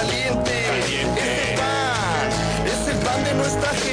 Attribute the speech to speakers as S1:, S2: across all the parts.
S1: caliente. Este pan es el pan de nuestra gente.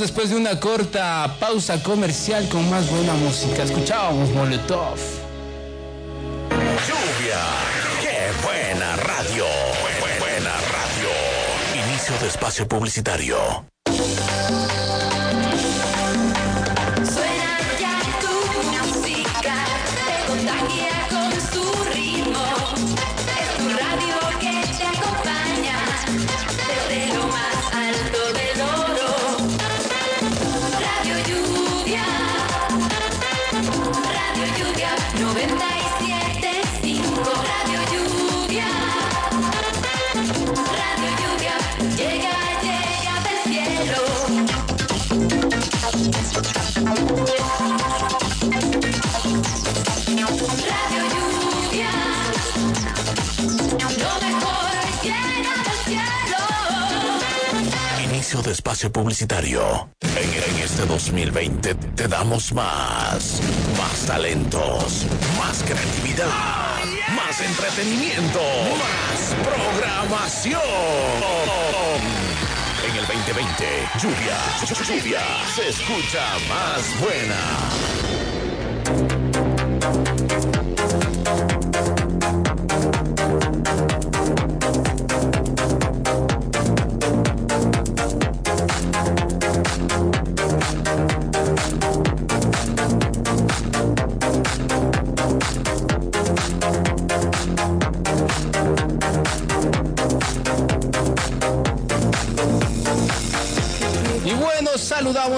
S2: Después de una corta pausa comercial con más buena música. Escuchábamos Molotov.
S3: Lluvia. ¡Qué buena radio! Bu- buena radio. Inicio de espacio publicitario. Espacio publicitario. En, este 2020 te damos más. Más talentos. Más creatividad. Más entretenimiento. Más programación. En el 2020, lluvia, lluvia, se escucha más buena.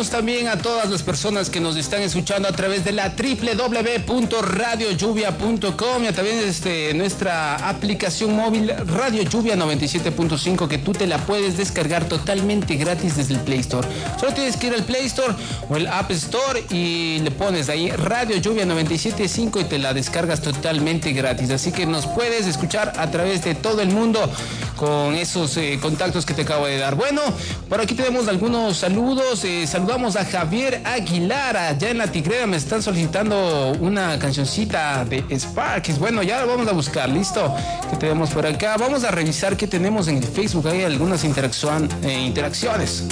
S2: También a todas las personas que nos están escuchando a través de la www.radiolluvia.com y a través de este, nuestra aplicación móvil Radio Lluvia 97.5 que tú te la puedes descargar totalmente gratis desde el Play Store. Solo tienes que ir al Play Store o el App Store y le pones ahí Radio Lluvia 97.5 y te la descargas totalmente gratis. Así que nos puedes escuchar a través de todo el mundo con esos eh, contactos que te acabo de dar. Bueno, por aquí tenemos algunos saludos. eh, saludamos a Javier Aguilar, allá en la Tigrera. Me están solicitando una cancioncita de Sparks. Bueno, ya la vamos a buscar. Listo. ¿Qué tenemos por acá? Vamos a revisar qué tenemos en el Facebook. Hay algunas interacción, eh, interacciones.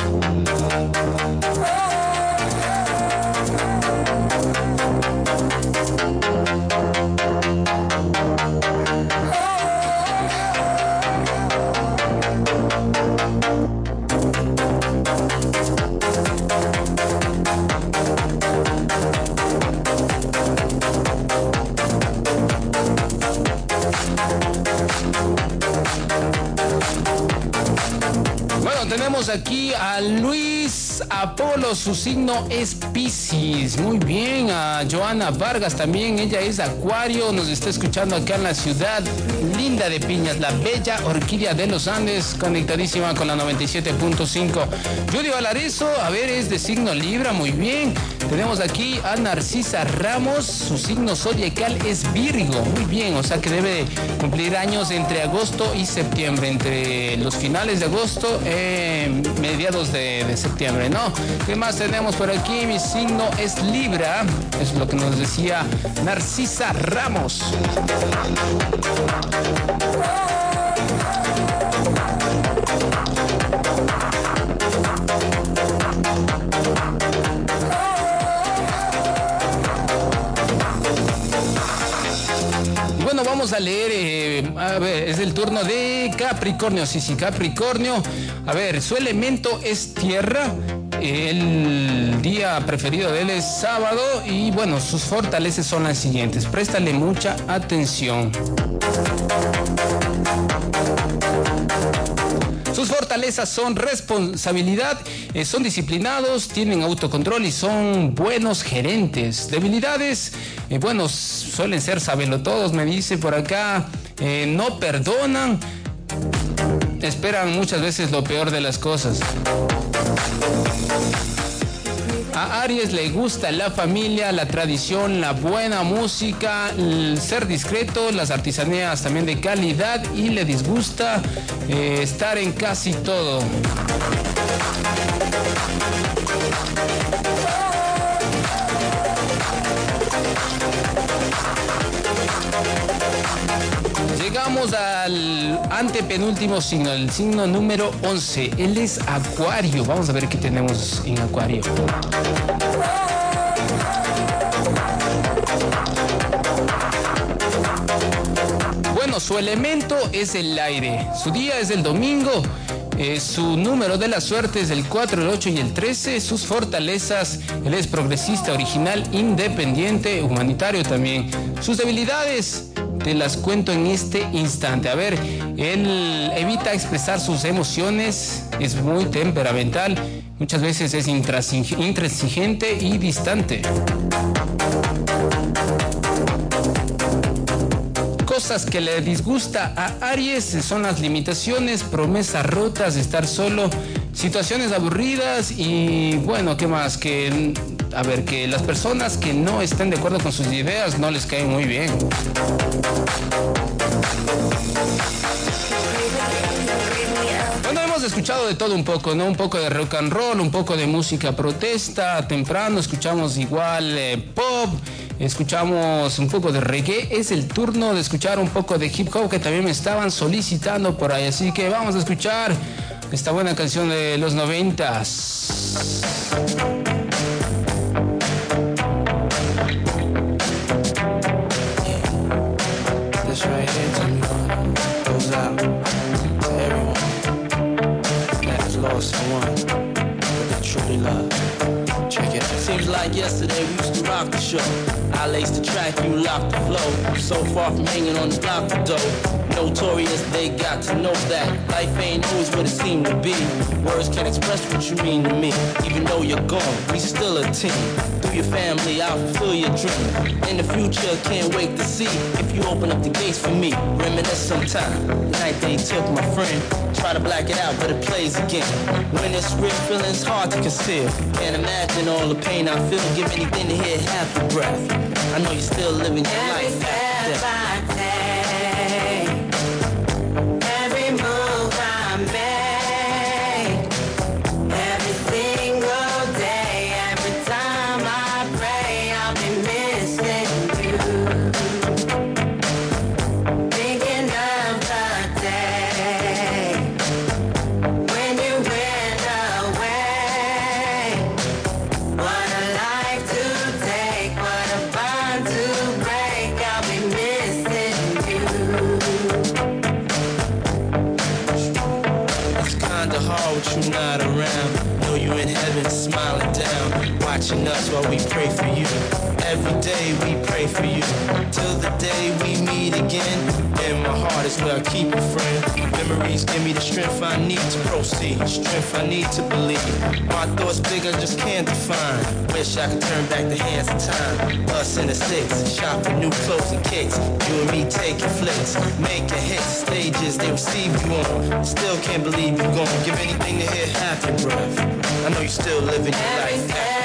S2: Aquí a Luis Apolo, su signo es Piscis. Muy bien, a Joana Vargas también, ella es Acuario, nos está escuchando acá en la ciudad linda de Piñas, la bella orquídea de los Andes, conectadísima con la 97.5. Judy Valarezo, a ver, es de signo Libra, muy bien. Tenemos aquí a Narcisa Ramos, su signo zodiacal es Virgo, muy bien, o sea que debe cumplir años entre agosto y septiembre, entre los finales de agosto, eh, mediados de, de septiembre. ¿no? ¿Qué más tenemos por aquí? Mi signo es Libra. Es lo que nos decía Narcisa Ramos. Vamos a leer, eh, a ver, es el turno de Capricornio, sí, sí, Capricornio. A ver, su elemento es tierra, el día preferido de él es sábado y bueno, sus fortalezas son las siguientes. Préstale mucha atención. Sus fortalezas son responsabilidad, eh, son disciplinados, tienen autocontrol y son buenos gerentes. Debilidades, eh, bueno, suelen ser todos, me dice por acá, eh, no perdonan, esperan muchas veces lo peor de las cosas. A Aries le gusta la familia, la tradición, la buena música, el ser discreto, las artesanías también de calidad y le disgusta eh, estar en casi todo. Llegamos al antepenúltimo signo, el signo número 11. Él es Acuario. Vamos a ver qué tenemos en Acuario. Bueno, su elemento es el aire. Su día es el domingo. Eh, su número de la suerte es el 4, el 8 y el 13. Sus fortalezas, él es progresista, original, independiente, humanitario también. Sus debilidades, te las cuento en este instante. A ver, él evita expresar sus emociones, es muy temperamental, muchas veces es intransigente y distante. Cosas que le disgusta a Aries son las limitaciones, promesas rotas, estar solo, situaciones aburridas y bueno, ¿qué más? Que, a ver, que las personas que no estén de acuerdo con sus ideas no les caen muy bien. Bueno, hemos escuchado de todo un poco, ¿no? Un poco de rock and roll, un poco de música protesta, temprano escuchamos igual eh, pop, escuchamos un poco de reggae. Es el turno de escuchar un poco de hip hop que también me estaban solicitando por ahí. Así que vamos a escuchar esta buena canción de los noventas.
S4: Yesterday we used to rock the show. I laced the track, you locked the flow. So far from hanging on the block of dough. Notorious, they got to know that life ain't always what it seemed to be. Words can't express what you mean to me. Even though you're gone, we still a team. Your family, I'll fulfill your dream. In the future, can't wait to see if you open up the gates for me. Reminisce sometime. The night they took my friend. Try to black it out, but it plays again. When it's real, feeling's hard to conceal. Can't imagine all the pain I feel. Give anything to hear half a breath. I know you're still living your life In my heart is where I keep you, friend. Memories give me the strength I need to proceed, strength I need to believe. My thoughts big, I just can't define. Wish I could turn back the hands of time. Us in the six, shopping new clothes and kicks. You and me taking flicks, making hits, stages they receive you on. Still can't believe you're gone. Give anything to hear half your breath. I know you're still living your life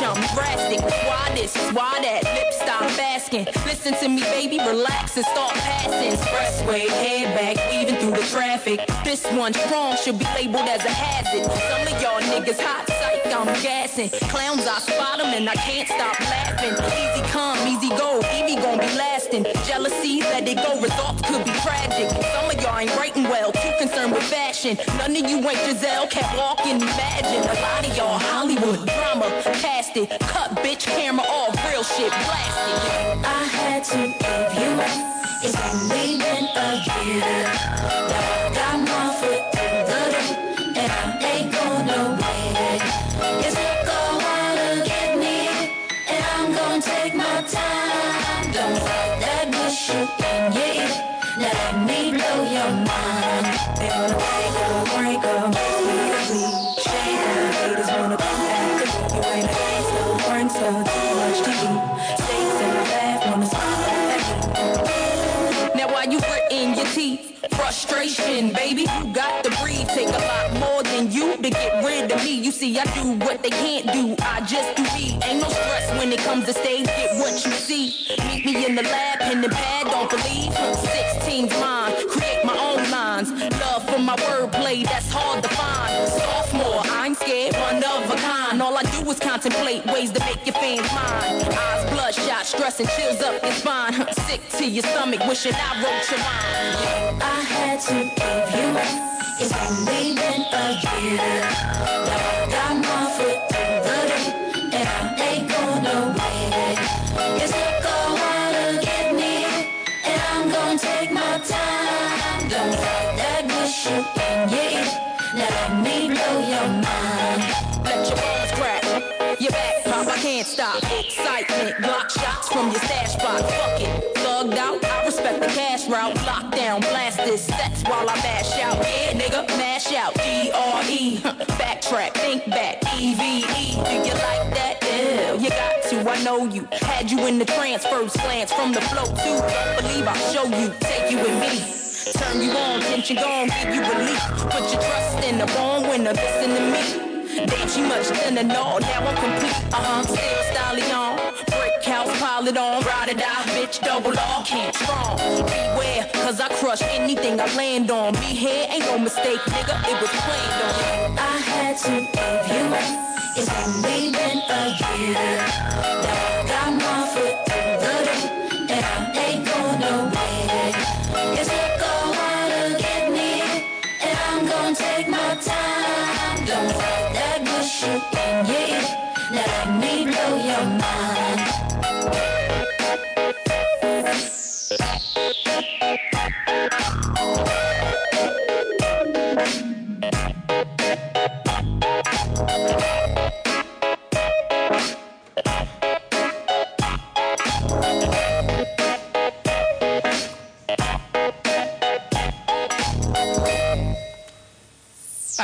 S5: I'm drastic. Why this? Why that? Lip stop asking. Listen to me, baby, relax and start passing. Expressway, head back, weaving through the traffic. This one strong should be labeled as a hazard. Some of y'all niggas hot psych, I'm gassing. Clowns, I spot 'em and I can't stop laughing. Easy come, easy go, Evie gon' be lasting. Jealousy, let it go, results could be tragic. Some of y'all ain't writing well, too fashion. None of you ain't Giselle, can't walk and imagine. A lot of y'all Hollywood drama, cast it, cut bitch camera off, real shit, blast it.
S6: I had to give you up. It's only been a year.
S5: Frustration, baby, you got to breathe. Take a lot more than you to get rid of me. You see, I do what they can't do. I just do me. Ain't no stress when it comes to stage. Get what you see. Meet me in the lab, pen and pad. Don't believe. 16's mine. Create my own lines. Love for my wordplay. That's hard to find. Sophomore, I'm scared, one of a kind. All I do is contemplate ways to make your fans mine. Stress and chills up your spine. Sick to your stomach, wishing I wrote your mind.
S6: I had to give you. It's only been a year. Now I got my foot through the door, and I ain't going nowhere. It took a while to get me, and I'm gonna take my time. Don't fight that bullshit in your ear. Now let me blow your mind.
S5: Let your balls crack. Your back pop, I can't stop. Excitement, block shots from your stash spot. Fuck it, thugged out. I respect the cash route. Lockdown, blast this sets while I mash out. Yeah, nigga, mash out. G R E. Backtrack, think back. E V E. Do you like that? Yeah, you got to. I know you. Had you in the trance, first glance from the flow too. Believe I'll show you. Take you with me. Turn you on, tension gone, give you relief. Put your trust in the born winner, listen to me. Damn, she much thinner, no, now I'm complete. Uh-huh, still stallion. Brick house, pile it on, ride it out, bitch, double R, can't strong. Beware, cause I crush anything I land on. Me here ain't no mistake, nigga, it was planned on.
S6: I had to give you. It's only been a year. Ear. Now let me blow your mind.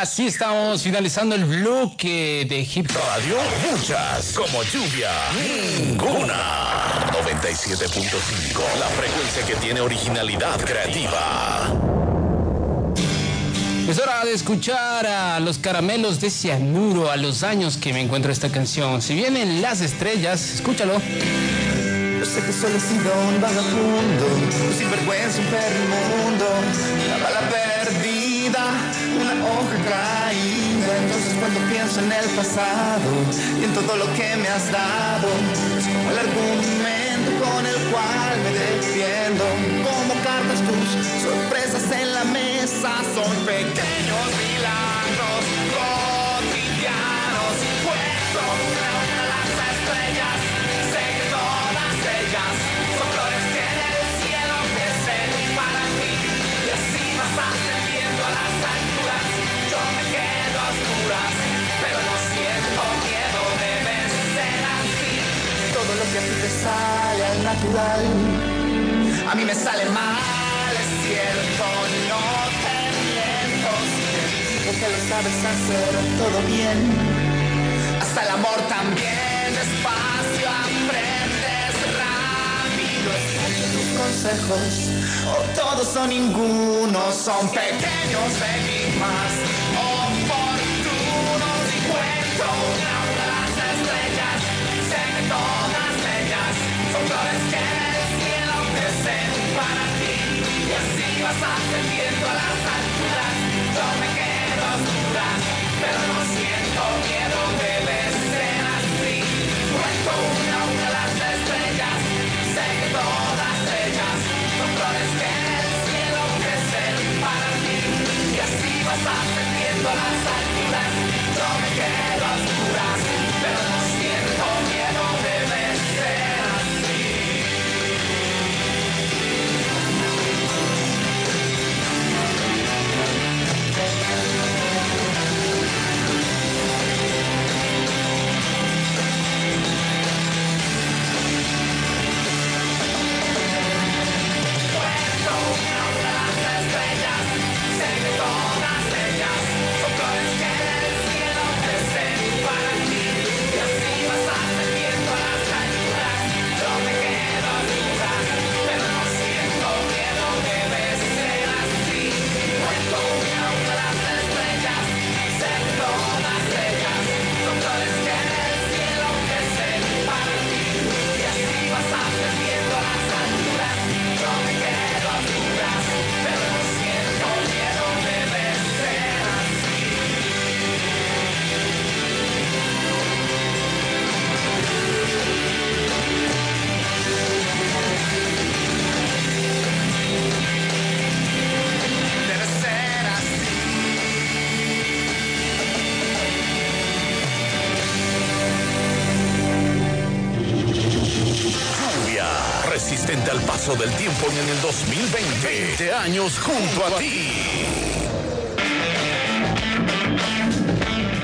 S2: Así estamos finalizando el bloque de hip.
S3: Radio, muchas como lluvia, ninguna. 97.5, la frecuencia que tiene originalidad creativa.
S2: Es hora de escuchar a los caramelos de cianuro a los años que me encuentro esta canción. Si vienen las estrellas, escúchalo.
S7: Yo sé que solo he sido un vagabundo, un sinvergüenza, un perro inmundo, una bala una hoja caída. Entonces cuando pienso en el pasado y en todo lo que me has dado, es como el argumento con el cual me defiendo. Como cartas tus sorpresas en la mesa son pequeños milagros cotidianos. Puesto una sale al natural. A mí me sale mal, es cierto, no te miento. Porque lo sabes hacer todo bien. Hasta el amor también, despacio aprendes rápido. Escucho tus consejos, o todos o ninguno, son pequeños enigmas si vas ascendiendo a las alturas, yo me quedo oscura, pero no siento miedo de verse así. Cuento una a una las estrellas, sé que todas ellas son flores que el cielo crecen para ti, y así vas ascendiendo a las alturas.
S3: Lincoln en el 2020. 20 años junto a ti.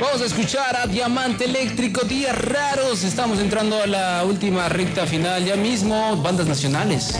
S2: Vamos a escuchar a Diamante Eléctrico, Días Raros. Estamos entrando a la última recta final ya mismo. Bandas nacionales.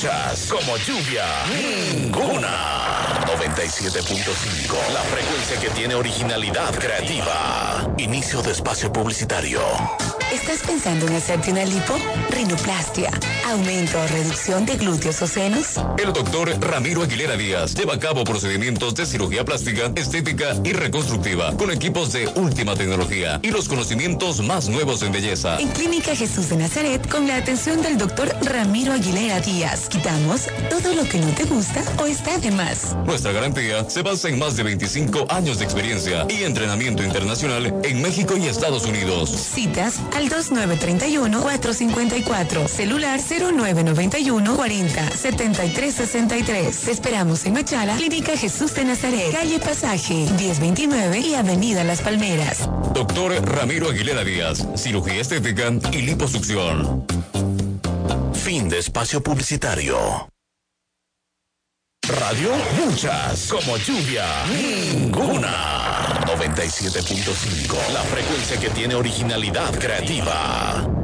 S3: Como lluvia, ninguna. 97.5. La frecuencia que tiene originalidad creativa. Inicio de espacio publicitario.
S8: ¿Estás pensando en hacerte una lipo? Rinoplastia. ¿Aumento o reducción de glúteos o senos?
S9: El doctor Ramiro Aguilera Díaz lleva a cabo procedimientos de cirugía plástica, estética y reconstructiva con equipos de última tecnología y los conocimientos más nuevos en belleza.
S8: En Clínica Jesús de Nazaret, con la atención del doctor Ramiro Aguilera Díaz, quitamos todo lo que no te gusta o está de más.
S9: Nuestra garantía se basa en más de 25 años de experiencia y entrenamiento internacional en México y Estados Unidos.
S8: Citas al 2931-454, celular 0991 40 73 63. Te esperamos en Machala, Clínica Jesús de Nazaret, calle Pasaje, 1029 y Avenida Las Palmeras.
S9: Doctor Ramiro Aguilera Díaz, cirugía estética y liposucción.
S3: Fin de espacio publicitario. Radio, muchas. Como lluvia, ninguna. 97.5. La frecuencia que tiene originalidad creativa.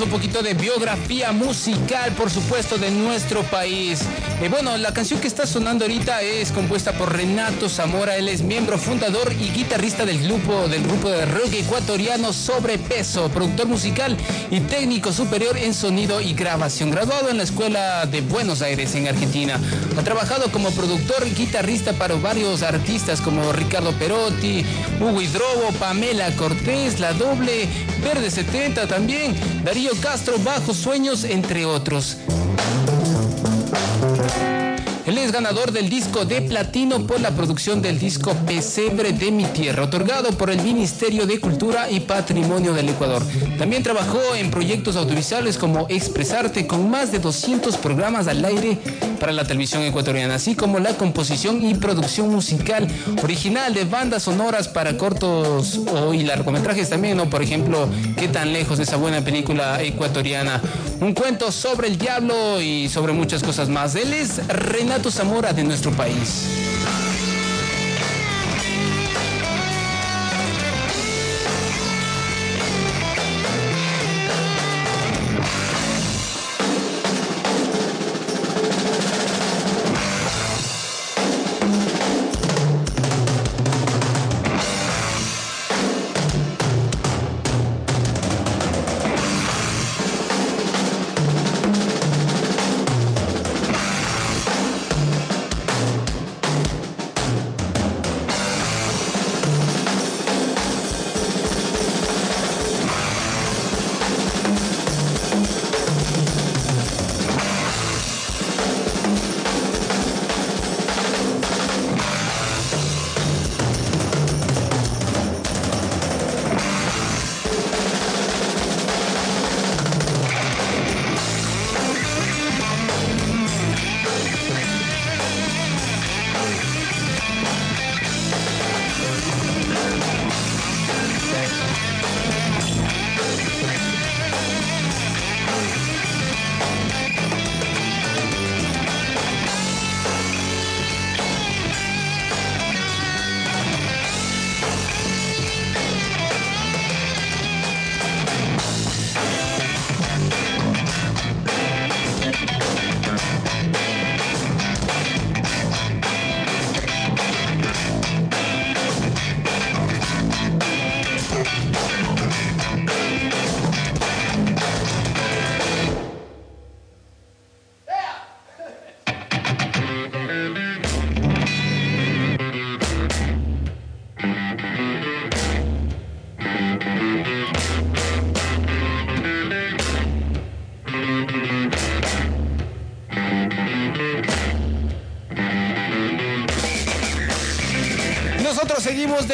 S2: Un poquito de biografía musical, por supuesto, de nuestro país. Eh, bueno, la canción que está sonando ahorita es compuesta por Renato Zamora. Él es miembro fundador y guitarrista del grupo, del grupo de rock ecuatoriano Sobrepeso, productor musical y técnico superior en sonido y grabación. Graduado en la Escuela de Buenos Aires, en Argentina. Ha trabajado como productor y guitarrista para varios artistas como Ricardo Perotti, Hugo Hidrobo, Pamela Cortés, La Doble, Verde 70 también, Darío Castro, Bajos Sueños, entre otros. Es ganador del disco de platino por la producción del disco Pesebre de mi Tierra, otorgado por el Ministerio de Cultura y Patrimonio del Ecuador. También trabajó en proyectos audiovisuales como Expresarte, con más de 200 programas al aire para la televisión ecuatoriana, así como la composición y producción musical original de bandas sonoras para cortos o, y largometrajes también, ¿no? Por ejemplo, ¿Qué tan lejos de esa buena película ecuatoriana? Un cuento sobre el diablo y sobre muchas cosas más. Él es Renato Zamora de nuestro país.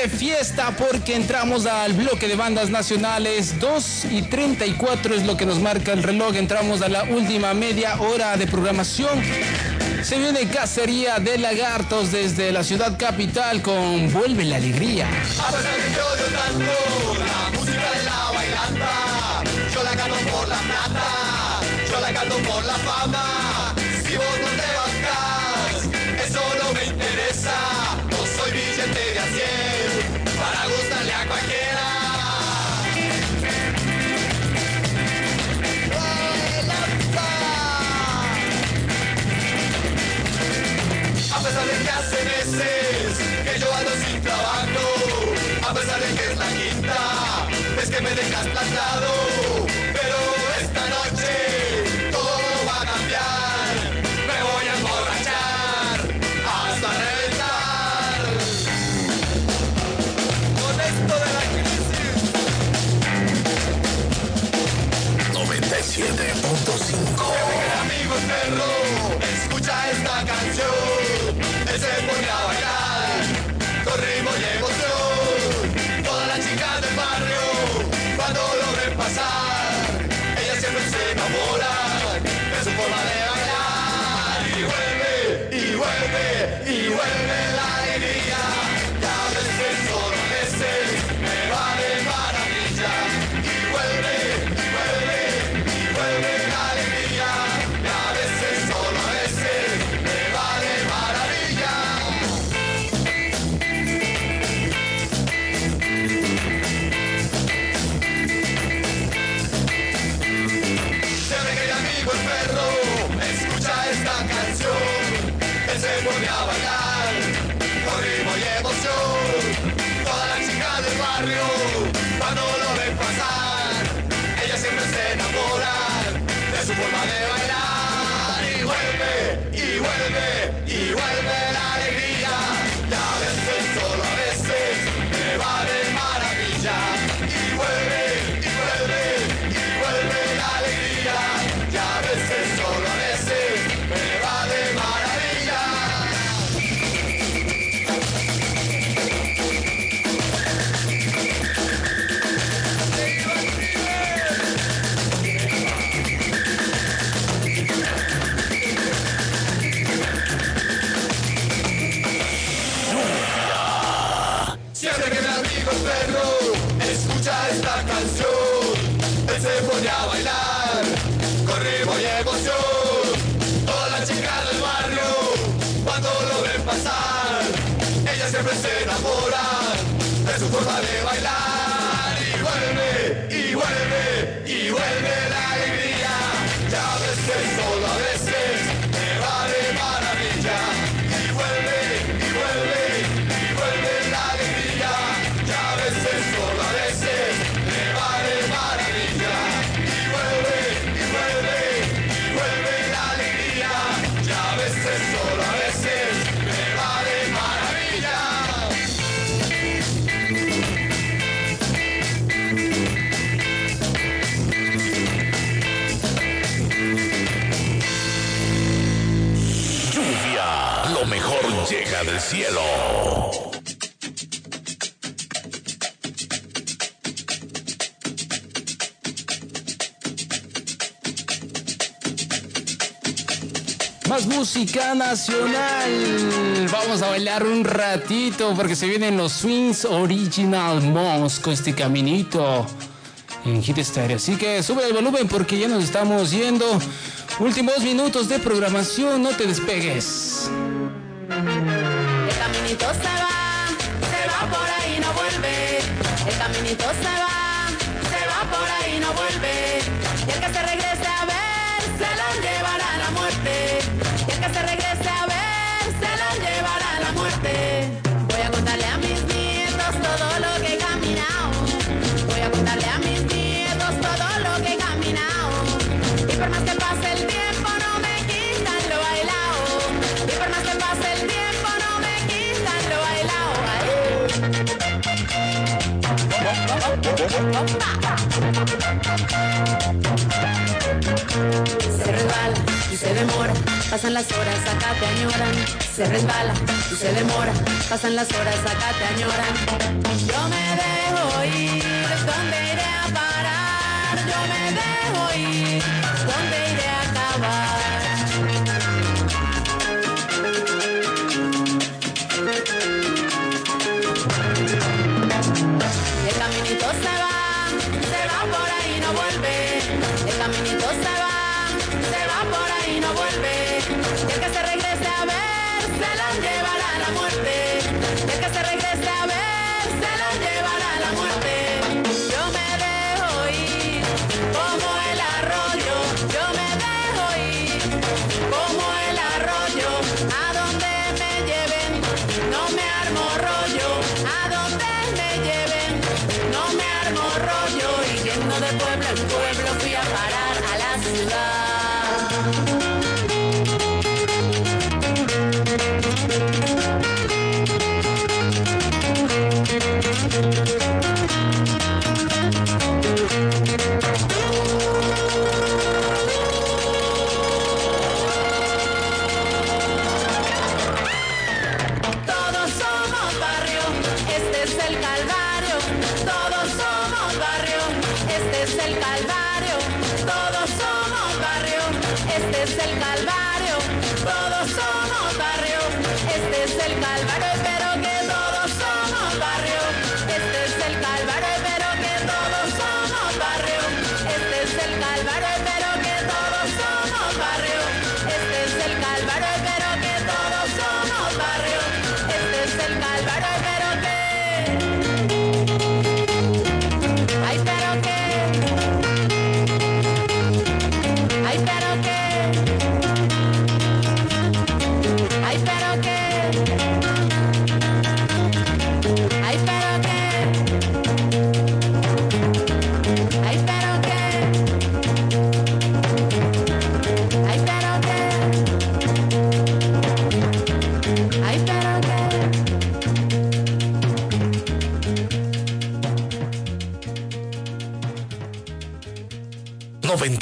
S2: fiesta porque entramos al bloque de bandas nacionales. 2 y 34 es lo que nos marca el reloj. Entramos a la última media hora de programación. Se viene cacería de lagartos desde la ciudad capital con Vuelve la Alegría.
S1: Por la fama. me dejas plantado.
S3: cielo.
S2: Más música nacional. Vamos a bailar un ratito porque se vienen los Swings Original Moms con este caminito en Hit Stereo. Así que sube el volumen porque ya nos estamos yendo. Últimos minutos de programación, no te despegues.
S10: El caminito se va, se va por ahí no vuelve. El caminito se va, se va por ahí no vuelve. Y el que se regresa Pasan las horas, acá te añoran. Se resbala y se demora. Pasan las horas, acá te añoran. Yo me dejo ir, ¿dónde iré a parar? Yo me dejo ir, ¿dónde iré a acabar? El caminito se va, se va por ahí no vuelve. El caminito se va se va por ahí no vuelve. Y el que se regrese a ver, se la llevará a la muerte. Y el que se regrese a ver.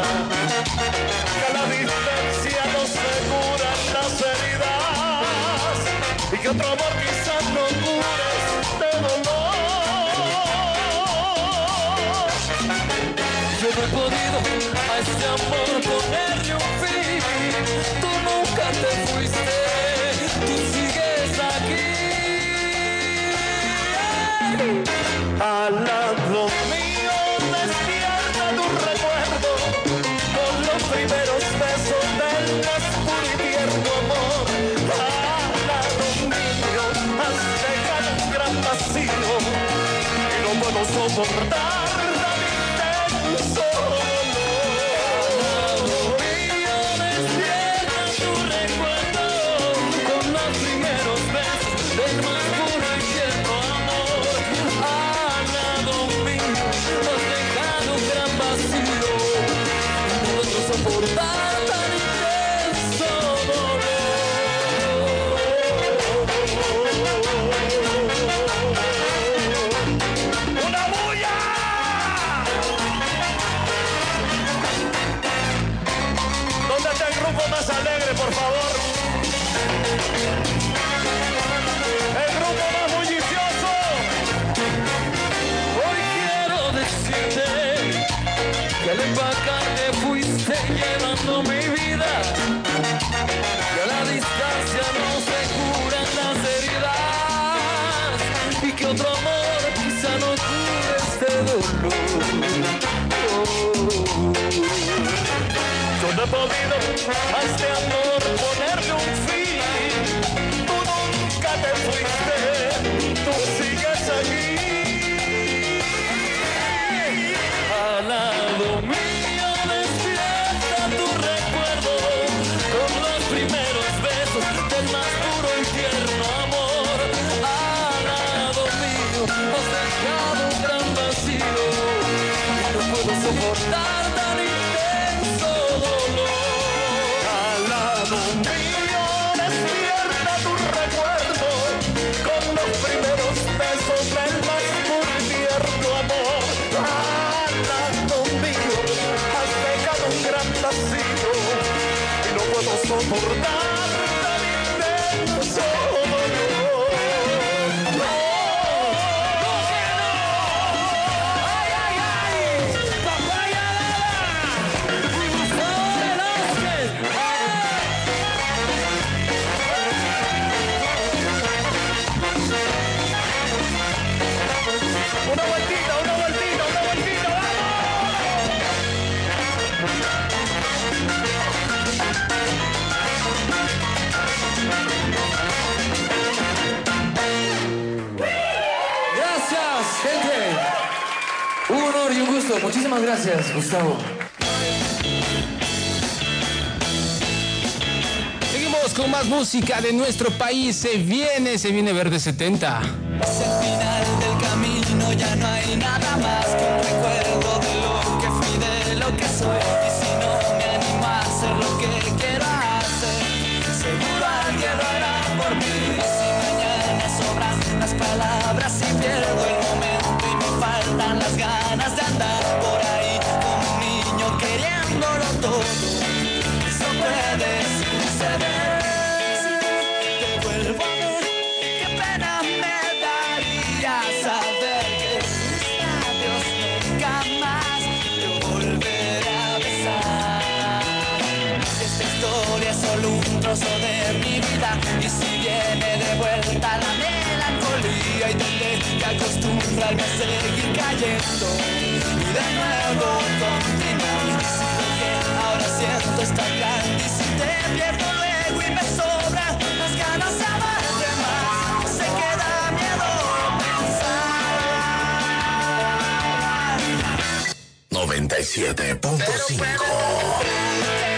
S10: que
S11: la
S12: distancia no se curan las heridas y que otro amor quizás no cure este dolor.
S11: Yo no he podido a este amor ponerle un fin, tú nunca te fuiste.
S12: por favor.
S11: Muchísimas gracias, Gustavo.
S2: Seguimos con más música de nuestro país. Se viene, se viene Verde 70.
S3: seguir cayendo y de nuevo continuar. Ahora siento está claro y si te pierdo luego y me sobra las ganas de amarte más, se queda miedo pensar.
S4: 97.5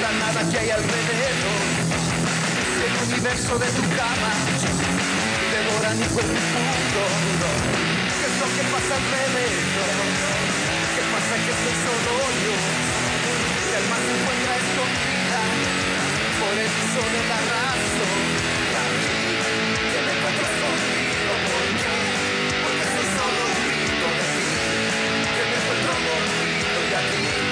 S2: la
S3: nada que
S7: hay alrededor. El universo de tu cama devora mi cuerpo. ¿Qué es lo que pasa alrededor? ¿Qué pasa que soy solo yo? Mi alma se encuentra escondida por el uso de la razón. Y a mí, que me encuentro escondido por? Porque soy solo un grito de ti. Que me encuentro dormido y a ti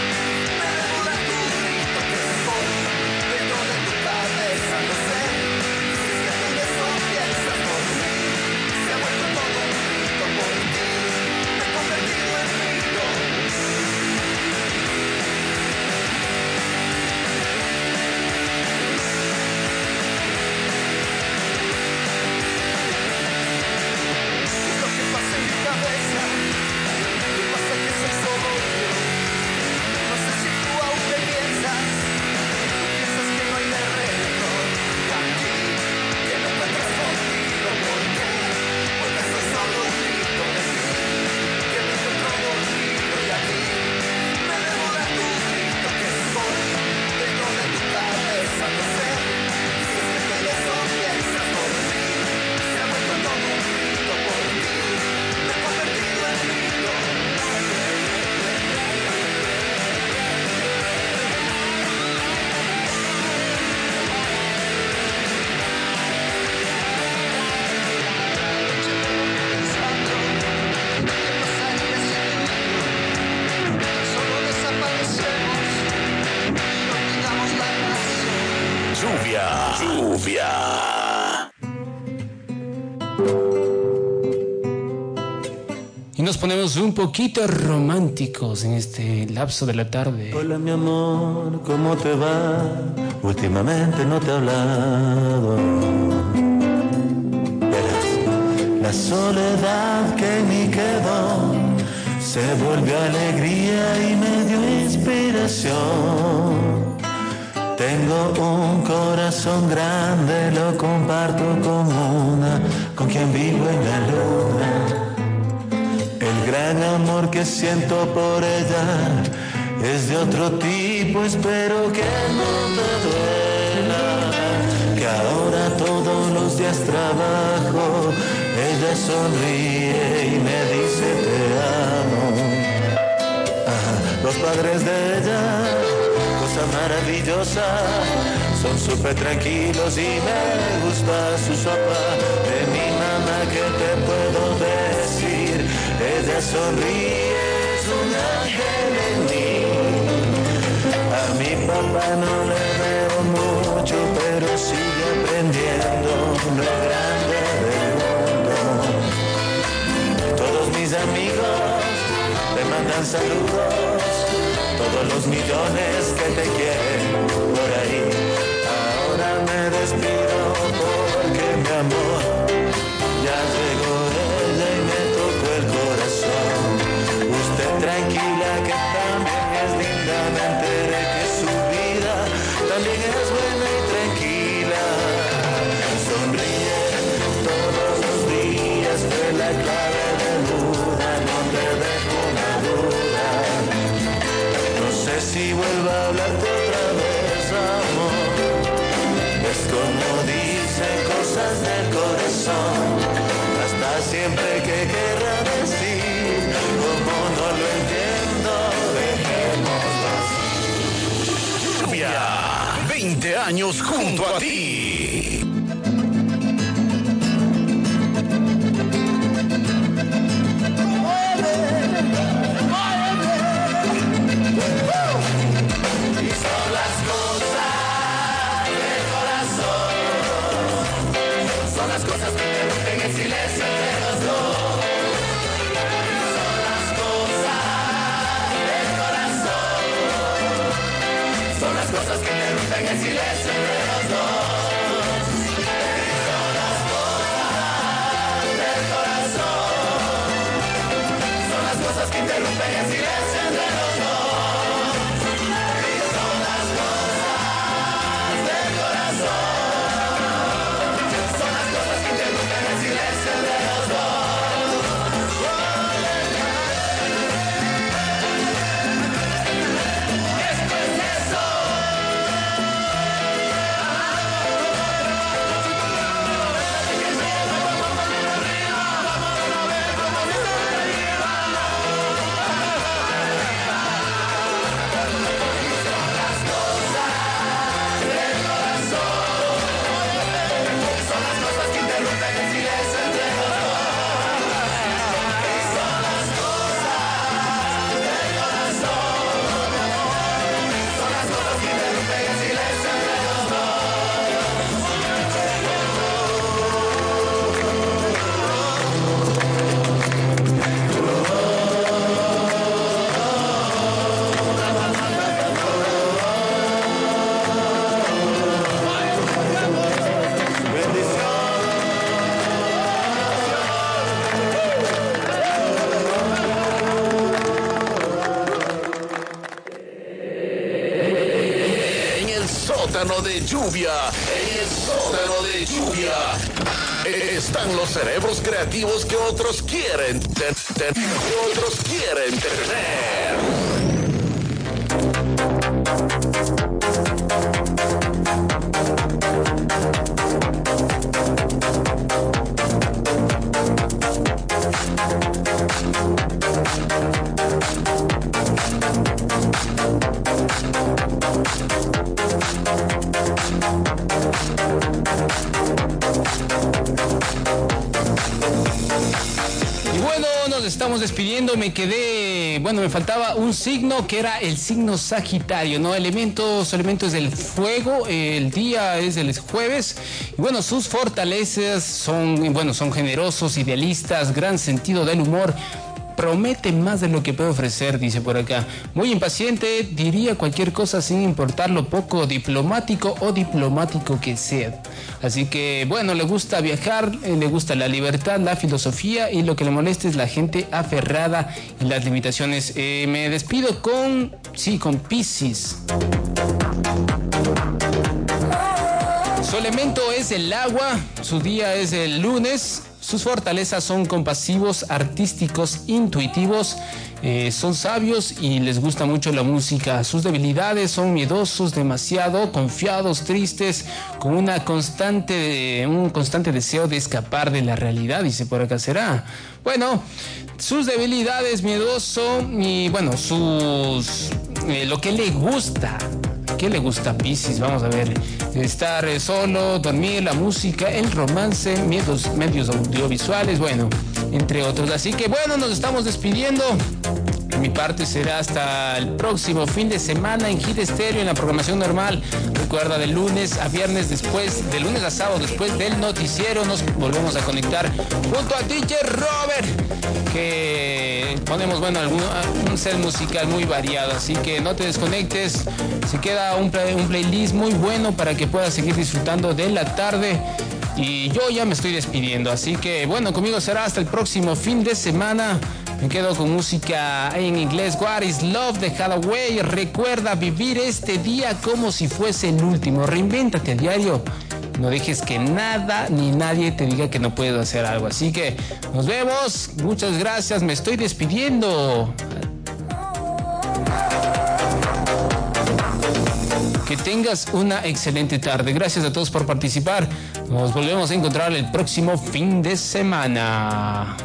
S7: un
S2: poquito románticos en este lapso de la tarde.
S13: Hola mi amor, ¿cómo te va? Últimamente no te he hablado. Verás, la soledad que mí quedó se volvió alegría y me dio inspiración. Tengo un corazón grande, lo comparto con una, con quien vivo en la luna. El gran amor que siento por ella es de otro tipo, espero que no te duela. Que ahora todos los días trabajo, ella sonríe y me dice te amo. Los padres de ella, cosa maravillosa, son súper tranquilos y me gusta su sopa. De mi mamá, que te puedo decir? Ella sonríe, es un ángel en mí. A mi papá no le veo mucho, pero sigue aprendiendo lo grande del mundo. Todos mis amigos te mandan saludos, todos los millones que te quieren por ahí. Ahora me despido porque mi amor ya llegó
S3: años junto a ti. Lluvia. En el sótano de lluvia. Están los cerebros creativos que otros quieren. Que otros quieren tener.
S2: Despidiendo. Me quedé, bueno, me faltaba un signo que era el signo Sagitario, ¿no? Elementos, elementos del fuego. El día es el jueves. Y bueno, sus fortalezas son, bueno, son generosos, idealistas, gran sentido del humor. Promete más de lo que puede ofrecer, dice por acá. Muy impaciente, diría cualquier cosa sin importar lo poco diplomático o diplomático que sea. Así que, bueno, le gusta viajar, eh, le gusta la libertad, la filosofía y lo que le molesta es la gente aferrada y las limitaciones. Eh, me despido con, sí, con Pisces. Su elemento es el agua, su día es el lunes, sus fortalezas son compasivos, artísticos, intuitivos, eh, son sabios y les gusta mucho la música. Sus debilidades son miedosos, demasiado confiados, tristes, con constante, un constante deseo de escapar de la realidad, dice por acá será. Bueno, sus debilidades, miedoso y bueno, sus eh, lo que le gusta. ¿Qué le gusta a Pisces? Vamos a ver. Estar eh, solo, dormir, la música, el romance, medios, medios audiovisuales, bueno, entre otros. Así que bueno, nos estamos despidiendo. De mi parte será hasta el próximo fin de semana en Hit Stereo en la programación normal. Recuerda de lunes a viernes después, de lunes a sábado después del noticiero nos volvemos a conectar junto a DJ Robert que ponemos bueno algún, un set musical muy variado, así que no te desconectes. Se queda un, un playlist muy bueno para que puedas seguir disfrutando de la tarde. Y yo ya me estoy despidiendo, así que bueno, conmigo será hasta el próximo fin de semana. Me quedo con música en inglés. What is Love de Hathaway. Recuerda vivir este día como si fuese el último. Reinvéntate a diario. No dejes que nada ni nadie te diga que no puedo hacer algo. Así que nos vemos. Muchas gracias. Me estoy despidiendo. Que tengas una excelente tarde. Gracias a todos por participar. Nos volvemos a encontrar el próximo fin de semana.